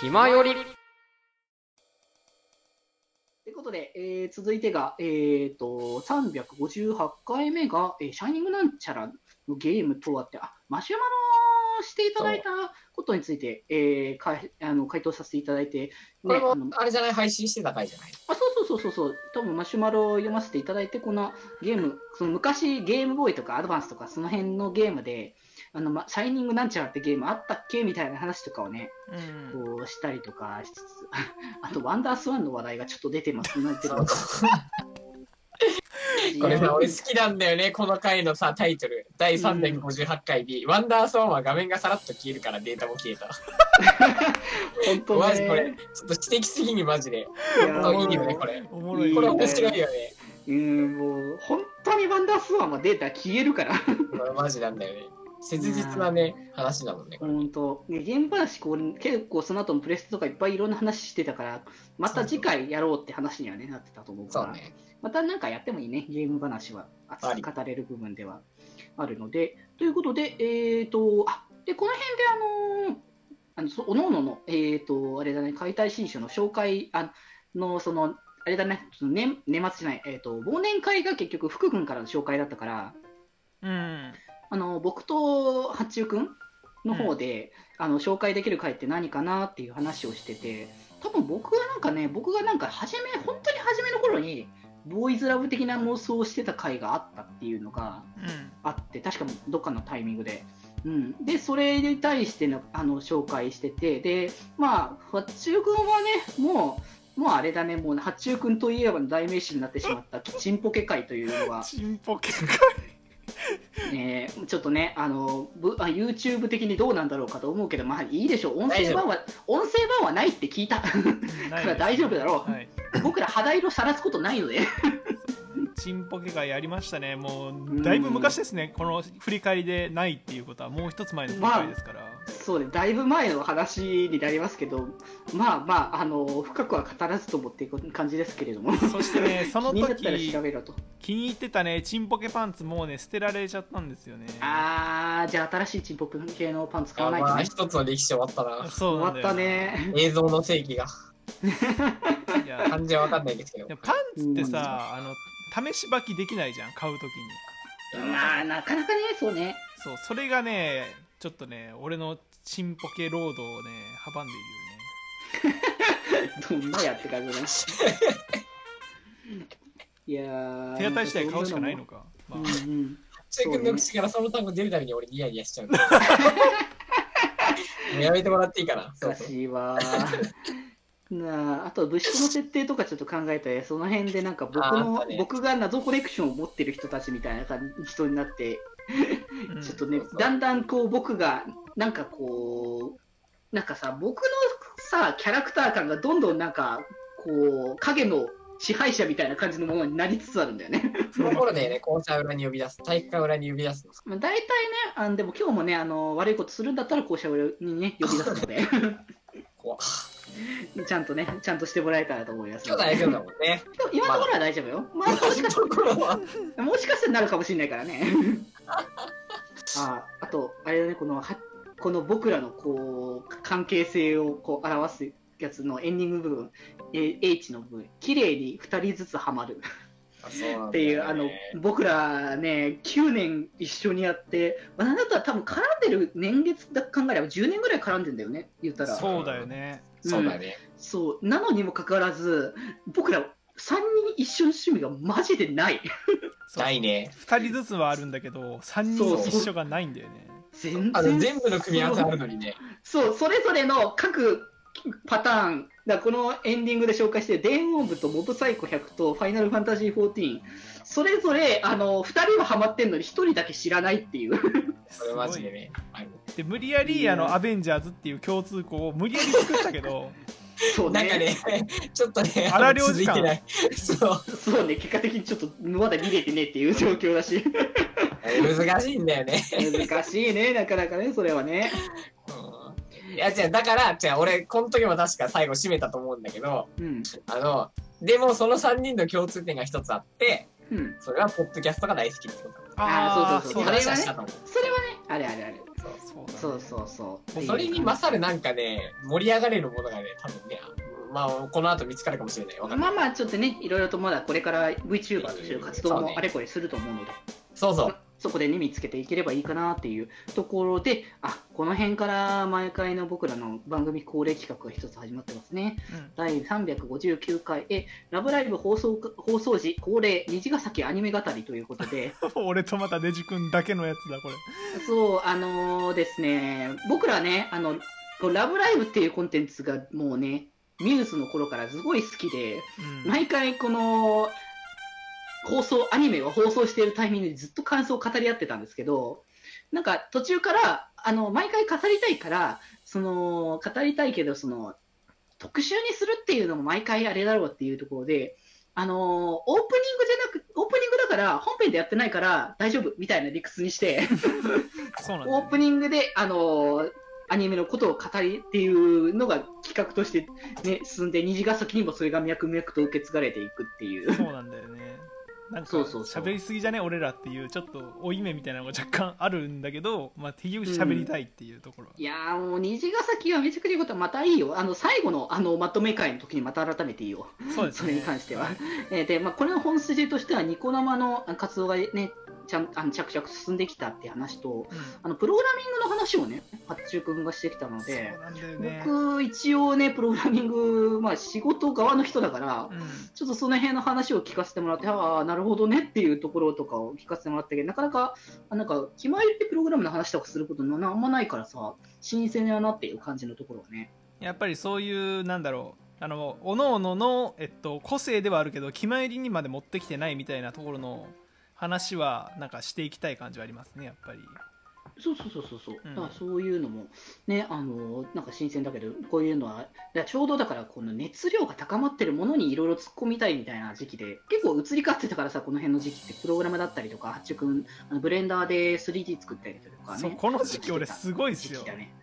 暇より。ということで、えー続いてが、えっ、と、358回目が、えーシャイニングなんちゃらのゲームとはって、あ、マシュマロしていただいたことについて、えーかいあの回答させていただいて、これもあれじゃない配信してた回じゃない？あそうそうそうそうそう、多分マシュマロを読ませていただいて、このゲーム、その昔ゲームボーイとかアドバンスとかその辺のゲームで、あのま、シャイニングなんちゃらってゲームあったっけみたいな話とかをね、うん。こうしたりとかしつつ、あと、ワンダースワンの話題がちょっと出てます これさ、俺好きなんだよね、この回のさ、タイトル。第358回に、ワンダーソーンは画面がさらっと消えるからデータも消えた。本当マジこれね。、ちょっと知的すぎにマジで。いや本当いいよね、これ。おもろいこれ面白いよね。うん、もう、本当にワンダースワンはデータ消えるから。マジなんだよね。切実なね、話なのね。本当。ねゲーム話、こう、結構その後もプレステとかいっぱいいろんな話してたから、また次回やろうって話にはね、なってたと思うから、そうね。またなんかやってもいいね、ゲーム話は熱く語れる部分ではあるので。ということで、えっ、と、あ、で、この辺であのーあの、そおのおのの、えっ、と、あれだね、解体新書の紹介、あの、その、あれだね、その年年末じゃない、えっ、と、忘年会が結局福君からの紹介だったから、うん。あの、僕と八中君の方で、あの、紹介できる回って何かなっていう話をしてて、多分僕はなんかね、僕がなんか初め、本当に初めの頃に、ボーイズラブ的な妄想をしてた回があったっていうのがうん。あって、確かどっかのタイミングで。うん、で、それに対してのあの紹介してて、で、まあ、八中君はね、もう、もうあれだね、もう八中君といえばの代名詞になってしまった、チンポケ会というのが、チンポケえ ーちょっとね、あの、ぶあ YouTube 的にどうなんだろうかと思うけど、まあいいでしょう。音声版は、音声版はないって聞いた。なから大丈夫だろうはい。僕ら肌色さらすことないので。チンポケがやりましたね。もう、だいぶ昔ですね。この振り返りでないっていうことは、もう一つ前の振り返りですから。そうね、だいぶ前の話になりますけど、まあまあ、あの、深くは語らずともっていう感じですけれども。そしてね、その気になったら時調、べろと。気に入ってたね、チンポケパンツもうね、捨てられちゃったんですよね。あー、じゃあ新しいチンポク系のパンツ買わないとまあ、ね。一つの歴史終わったな。そう終わった。ね。映像の世紀が。いや感じはわかんないですけどパンツってさ、あの、試し履きできないじゃん、買う時に。まあ、なかなかね、そうね。そう、それがね、ちょっとね、俺のチンポケロードをね、阻んでいるよね。どんなやって感じだね。いやー。手当たり次第買うしかないのか。まあうんうん。中君の口からその単語出るたびに俺ニヤニヤしちゃう。やめてもらっていいかな。難しいわなああと物質の設定とかちょっと考えてその辺でなんか僕の、ね僕が謎コレクションを持ってる人たちみたいな感じ人になって、うんちょっとねだんだんこう僕がなんかこうなんかさ僕のさキャラクター感がどんどんなんかこう影の支配者みたいな感じのものになりつつあるんだよね。その頃でね、校舎裏に呼び出す、体育館裏に呼び出すの。まあ大体ねあのでも今日もねあの悪いことするんだったら校舎裏にね呼び出すので 怖っちゃんとねちゃんとしてもらえたらと思います。今日大丈夫だもんね。今のところは大丈夫よ。まあ、もしかし ところは。て、もしかしてなるかもしれないからね。ああと、あれだね、この、はこの僕らのこう、関係性をこう表すやつのエンディング部分、え H の部分、綺麗に2人ずつはまるっていう、あの、僕らね、9年一緒にやって、まあなんだったら多分絡んでる年月だ考えれば10年ぐらい絡んでんだよね、言ったら。そうだよね。そうだね。そう。なのにもかかわらず、僕ら3人一緒の趣味がマジでない。ないね。2人ずつはあるんだけど、3人一緒がないんだよね。全然全部の組み合わせあるのにね。そう、それぞれの各パターン、だこのエンディングで紹介して、デーモン部とモブサイコ100とファイナルファンタジー14、それぞれ、あの、2人はハマってんのに1人だけ知らないっていう。それマジでね。はいで無理やりあのアベンジャーズっていう共通項を無理やり作ったけどそうなんかね、ちょっとね、荒領事館続いてない。そう。そうね、結果的にちょっとまだ見れてねっていう 状況だし。難しいんだよね。難しいね、なかなかね、それはね。うんいや、違う、だから、違う、俺、この時も確か最後締めたと思うんだけど、うん。あの、でもその3人の共通点が一つあって、うん。それはポッドキャストが大好きってこと。あーそうそうそう。それはね、あれあれあれ。そうそうそうそれに勝るなんかね、盛り上がれるものがね、多分ね、まあ、この後見つかるかもしれない。ない。まあまあ、ちょっとね、いろいろとまだこれから VTuber としての活動もあれこれすると思うので、そうそう。そこでね、見つけていければいいかなっていうところで、あ、この辺から毎回の僕らの番組恒例企画が一つ始まってますね。第359回へ、ラブライブ放送放送時恒例虹ヶ崎アニメ語りということで、うん、俺とまたデジ君だけのやつだこれ。そう、あのーですね、僕らね、あの、ラブライブっていうコンテンツがもうね、ミューズの頃からすごい好きで、うん。毎回この、放送、アニメを放送しているタイミングでずっと感想を語り合ってたんですけど、なんか途中から、あの、毎回語りたいから、その、語りたいけど、その、特集にするっていうのも毎回あれだろうっていうところで、あのーオープニングじゃなく、オープニングだから、本編でやってないから大丈夫みたいな理屈にして、そうなんだよねオープニングで、あのーアニメのことを語りっていうのが企画として、ね、進んで、虹ヶ崎にもそれが脈々と受け継がれていくっていう。そうなんだよねなんか喋りすぎじゃね俺らっていうちょっと負い目みたいなのが若干あるんだけどまあ結局喋りたいっていうところ。は、いやーもう虹ヶ崎はめちゃくちゃいいことはまたいいよ。あの、最後のあの、まとめ会の時にまた改めていいよ。そうですね。それに関しては。えーで、まあ、これの本筋としては、ニコ生の活動がね、ちゃんあの着々進んできたっていう話と、うん。あの、プログラミングの話をね、八中君がしてきたので、ね。僕、一応ね、プログラミング、まあ、仕事側の人だから、うん。ちょっとその辺の話を聞かせてもらって、ああ、なるほどねっていうところとかを聞かせてもらったけど、なかなか、なんか、気まりってプログラムの話とかすることなあんまないからさ、新鮮だなっていう感じのところはね。やっぱりそういうなんだろうあの各々の、えっと、個性ではあるけど決まりにまで持ってきてないみたいなところの話はなんかしていきたい感じはありますねやっぱりそうそうそうそうそう、うん。だからそういうのもねあのなんか新鮮だけどこういうのはちょうどだからこの熱量が高まってるものにいろいろ突っ込みたいみたいな時期で結構移り変わってたからさこの辺の時期ってプログラムだったりとか八中君あのブレンダーで 3D 作ったりとかね。そうこの時期俺すごいですよ。時期だね。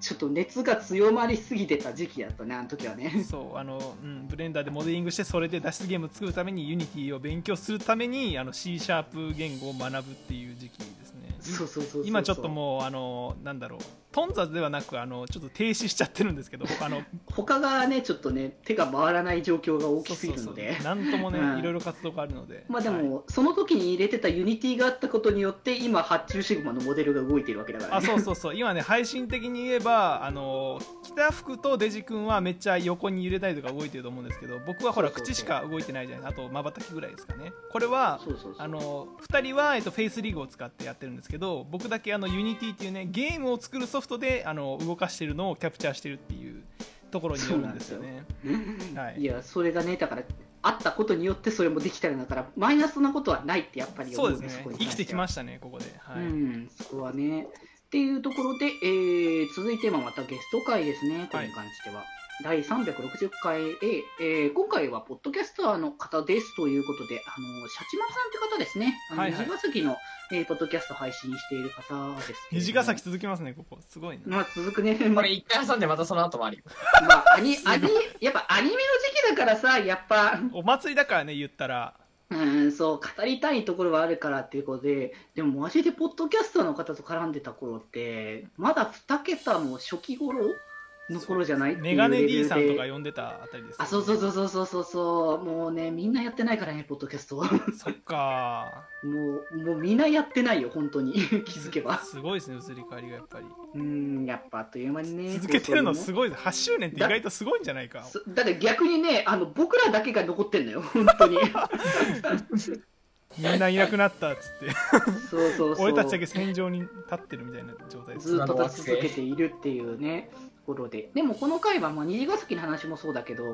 ちょっと熱が強まりすぎてた時期だったねあの時はね。そうあの、うん、ブレンダーでモデリングしてそれで脱出ゲームを作るためにユニティを勉強するためにあの C シャープ言語を学ぶっていう時期今ちょっともうあのなんだろう。頓挫ではなくあのちょっと停止しちゃってるんですけど あの。他がねちょっとね手が回らない状況が大きすぎるのでなんともね、うん。いろいろ活動があるので。まあではい。も、その時に入れてたユニティがあったことによって、今、発注シグマのモデルが動いているわけだからあね。そうそうそう。今ね配信的に言えばあの北福とデジ君はめっちゃ横に揺れたりとか動いてると思うんですけど僕はほら口しか動いてないじゃないあとまばたきぐらいですかね。これはそうそうそうあの2人は、えっと、フェイスリグを使ってやってるんですけど僕だけあのユニティっていうねゲームを作るソフトであの動かしてるのをキャプチャーしてるっていうところによるんですよね。はい。いや、それがね、だから、あったことによってそれもできたんだから、マイナスなことはないってやっぱり思うね、そうですね。生きてきまししたねここで、はい。うん、そこはね。っていうところで、えー続いてはまたゲスト会ですね、これに関しては。第360回へ、えー今回はポッドキャスターの方ですということで、あの、シャチマルさんって方ですね。あの、はいはい。虹ヶ崎の、えーポッドキャスト配信している方です。虹ヶ崎続きますねここすごいなまあ、続くね。これ一回挟んでまたその後もあるよ。まあ、アニ、アニ、やっぱアニメの時期だからさ、やっぱ、お祭りだからね言ったらうん、そう、語りたいところはあるからっていうことで、でもマジでポッドキャスターの方と絡んでた頃って、まだ2桁の初期頃の頃じゃないメガネ D さんとかで。呼んでたあたりですよね、あ、そうそうそうそうそうそうそう、もうね、みんなやってないからね、ポッドキャスト。もそっか う、もうみんなやってないよ、本当に。気づけば。すごいですね移り変わりがやっぱりうん、やっぱあっという間にね。続けてるのすごい8周年って意外とすごいんじゃないかそだって逆にね、あの、僕らだけが残ってんのよ、本当に。みんないなくなったっつってそうそうそう。俺たちだけ戦場に立ってるみたいな状態ですずっと立ち続けているっていうね、ところで。でもこの回は、まあ、虹ヶ崎の話もそうだけど、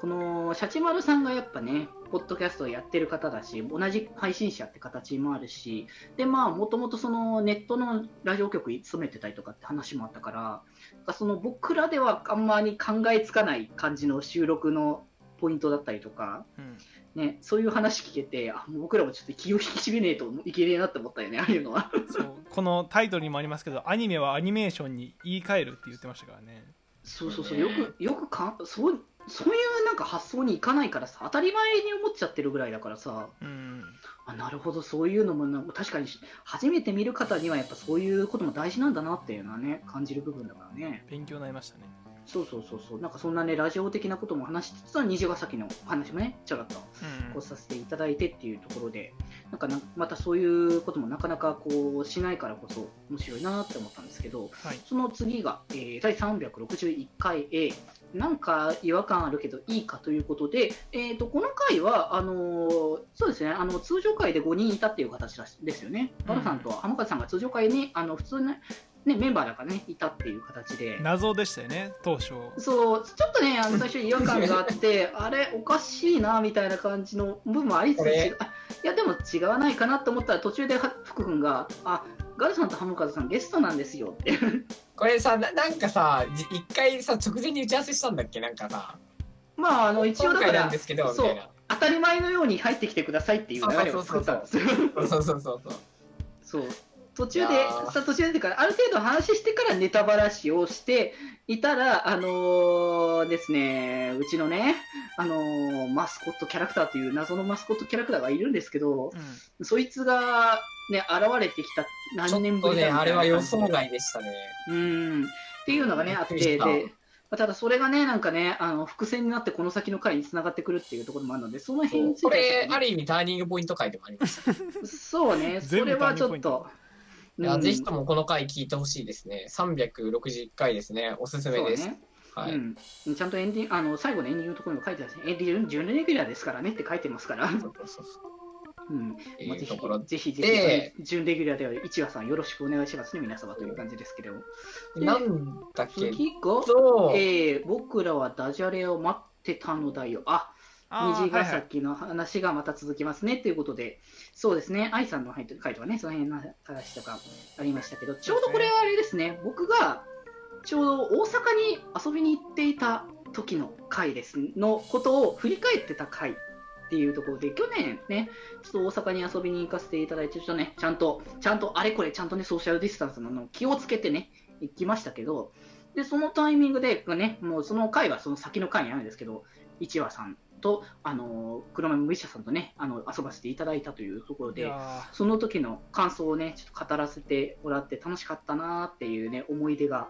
この、シャチマルさんがやっぱね、ポッドキャストをやってる方だし、同じ配信者って形もあるし、で、まあ、もともとそのネットのラジオ局に勤めてたりとかって話もあったから、その僕らではあんまり考えつかない感じの収録のポイントだったりとか、うん。ね、そういう話聞けて、あ僕らもちょっと気を引き締めねえといけねえなって思ったよね、ああいうのは。そう。このタイトルにもありますけどアニメはアニメーションに言い換えるって言ってましたからね。そうそうそう、よく、よくかん、そう、そういうなんか発想にいかないからさ、当たり前に思っちゃってるぐらいだからさ、うん。あなるほど、そういうのもな確かに初めて見る方にはやっぱそういうことも大事なんだなっていうのはね、感じる部分だからね。勉強になりましたねそうそうそうそう、なんかそんなね、ラジオ的なことも話しつつは、虹ヶ崎の話もね、ちょろっとうん。こうさせていただいてっていうところで、なんかなまたそういうこともなかなかこうしないからこそ面白いなって思ったんですけど、はい。その次が、えー第361回 A、なんか違和感あるけどいいかということで、えー、とこの回はあのーそうですねあの通常回で5人いたっていう形ですよね、うんバラさんと浜風さんが通常回にあの普通ねねメンバーだからねいたっていう形で。謎でしたよね当初そうちょっとね、あの最初違和感があって、あれ、おかしいなみたいな感じの部分もありつつ、いや、でも違わないかなと思ったら、途中では福君が、あガルさんとハムカズさん、ゲストなんですよって。これさななんかさじ一回さ直前に打ち合わせしたんだっけ？なんかさまあ、あの一応だから今回なんですけどみそう当たり前のように入ってきてくださいっていう流れを作ったんですよ。そうそうそうそうそう途中で途中でからある程度話してからネタばらしをしていたら、あのーですね、うちのね、あのーマスコットキャラクターという謎のマスコットキャラクターがいるんですけど、うそいつが、ね、現れてきた何年ぶりだみたいな。あれは予想外でしたね。うん。っていうのがねあってで、まあただそれがねなんかねあの伏線になってこの先の回に繋がってくるっていうところもあるのでその辺についてね。れある意味ターニングポイント回でもありましたそうねそれはちょっと。いや、うんぜひともこの回聞いてほしいですね。361回ですね。おすすめです。ねはい。うん、ちゃんとエンディあの最後のエンディングのところにも書いてあるんですね。エンディング準レギュラーですからねって書いてますから。そうそうそううんまあ、ぜひぜひぜでひ、準レギュラーである一話さんよろしくお願いしますね、皆様という感じですけど。でなんだっけ次が、と、えー僕らはダジャレを待ってたのだよ。あ、虹ヶはいはい崎の話がまた続きますねということで、そうですね、愛さんの回とかね、その辺の話とかありましたけど、ちょうどこれはあれですね、僕がちょうど大阪に遊びに行っていた時の回ですのことを振り返ってた回っていうところで、去年ね、ちょっと大阪に遊びに行かせていただいて、ちょっとね、ちゃんと、ちゃんとあれこれ、ちゃんとね、ソーシャルディスタンスのの気をつけてね、行きましたけど、で、そのタイミングで、ね、もうその回はその先の回にあるんですけど、一話さんと、あの、黒目麦茶さんとね、あの、遊ばせていただいたというところで、その時の感想をね、ちょっと語らせてもらって楽しかったなーっていうね、思い出が。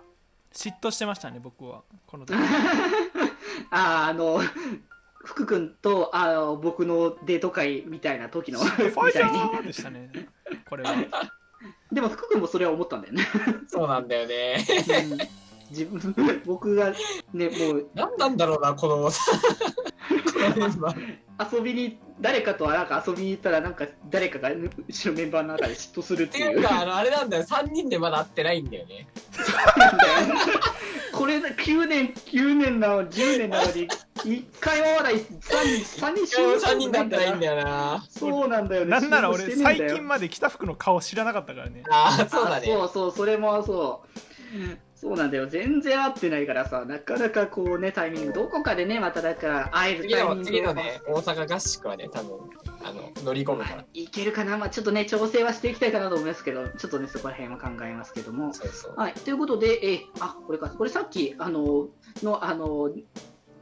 ー嫉妬してましたね僕はこの時 あーあの、福君とあの僕のデート会みたいな時のファイみたいに。でしたねこれは でも福君もそれは思ったんだよね。そうなんだよね。うん自分、僕がね、もう何なんだろうな、この。遊びに、誰かとなんか遊びに行ったら、なんか誰かがうちのメンバーの中で嫉妬するっいう。ってていうか、あの、あれなんだよ、3人でまだ会ってないんだよね。これ9年、9年なの、10年なのに、1回もまだ3人、3人集合3人だったらいいんだよ。よな。そうなんだよね。なんなら俺最近まで北福の顔知らなかったからねああ、そうだあね。そうそう、それもそう。そうなんだよ。全然合ってないからさ、なかなかこうね、タイミング、どこかでね、まただから会える次の、タイミング次のね、大阪合宿はね、多分、あの、乗り込むから。いけるかな、まあ、ちょっとね、調整はしていきたいかなと思いますけど、ちょっとね、そこら辺は考えますけども。そうそう。はい、ということで、えーあこれか、これさっき、あの、の、あの、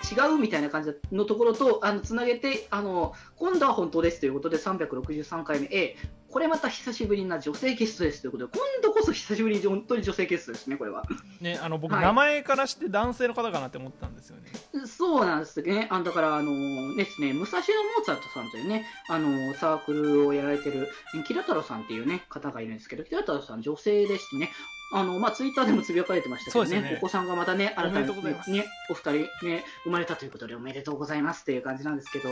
違うみたいな感じのところとあのつなげてあの今度は本当ですということで363回目 A これまた久しぶりな女性ゲストですということで今度こそ久しぶりに本当に女性ゲストですねこれは。ねあの僕、はい。名前からして男性の方かなって思ったんですよね。そうなんですね。あだから、あのですね、武蔵野モーツァルトさんというね、あのサークルをやられてる、キラ太郎さんっていうね、方がいるんですけど、キラ太郎さん女性でしてね、あの、まあ、ツイッターでもつぶやかれてましたけどね、ね。お子さんがまたね、新たにね、お二人ね、生まれたということでおめでとうございますっていう感じなんですけど、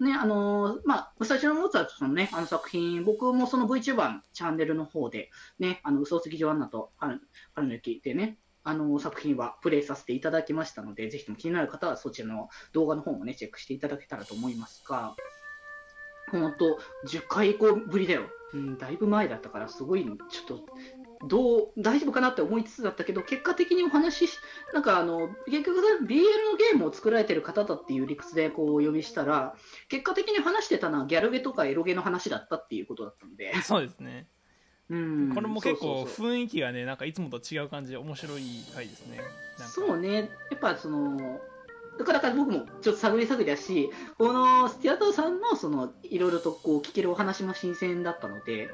ね、あのまあ、武蔵野モーツァルトさんのね、あの作品、僕もその VTuber のチャンネルの方で、ね、あの、嘘つき女アンナと春春の雪でね、あの作品はプレイさせていただきましたので、ぜひとも気になる方はそちらの動画の方もね、チェックしていただけたらと思いますが、本当、10回以降ぶりだよ。うん、だいぶ前だったから、すごい、ちょっと、どう、大丈夫かなって思いつつだったけど、結果的にお話しし、なんかあの、結局、BL のゲームを作られてる方だっていう理屈でこうお呼びしたら、結果的に話してたのはギャルゲとかエロゲの話だったっていうことだったので、そうですね。うん、これも結構雰囲気がねなんかいつもと違う感じで面白い回ですね。そうね、やっぱその、だからだから僕もちょっと探り探りだし、このスティアトーさんのそのいろいろとこう聞けるお話も新鮮だったので、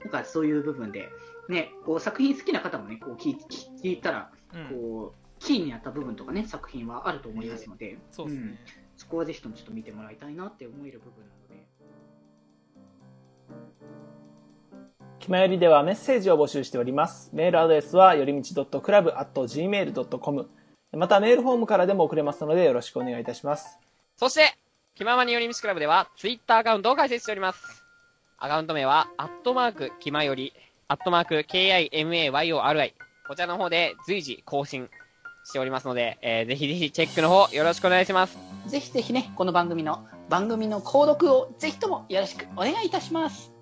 なんかそういう部分で、ね、こう作品好きな方もね、こう聞い聞いたら、うん。こう、キーになった部分とかね、作品はあると思いますので、そうですね、ん。そこはぜひともちょっと見てもらいたいなって思える部分なので。気まよりではメッセージを募集しております。メールアドレスはよりみち .club.gmail.com またメールフォームからでも送れますのでよろしくお願いいたします。そして、気ままに寄り道クラブでは、ツイッターアカウントを開設しております。アカウント名は、アットマーク、気まより、アットマーク、KIMAYORI。こちらの方で随時更新しておりますので、えーぜひぜひチェックの方よろしくお願いします。ぜひぜひね、この番組の、番組の購読をぜひともよろしくお願いいたします。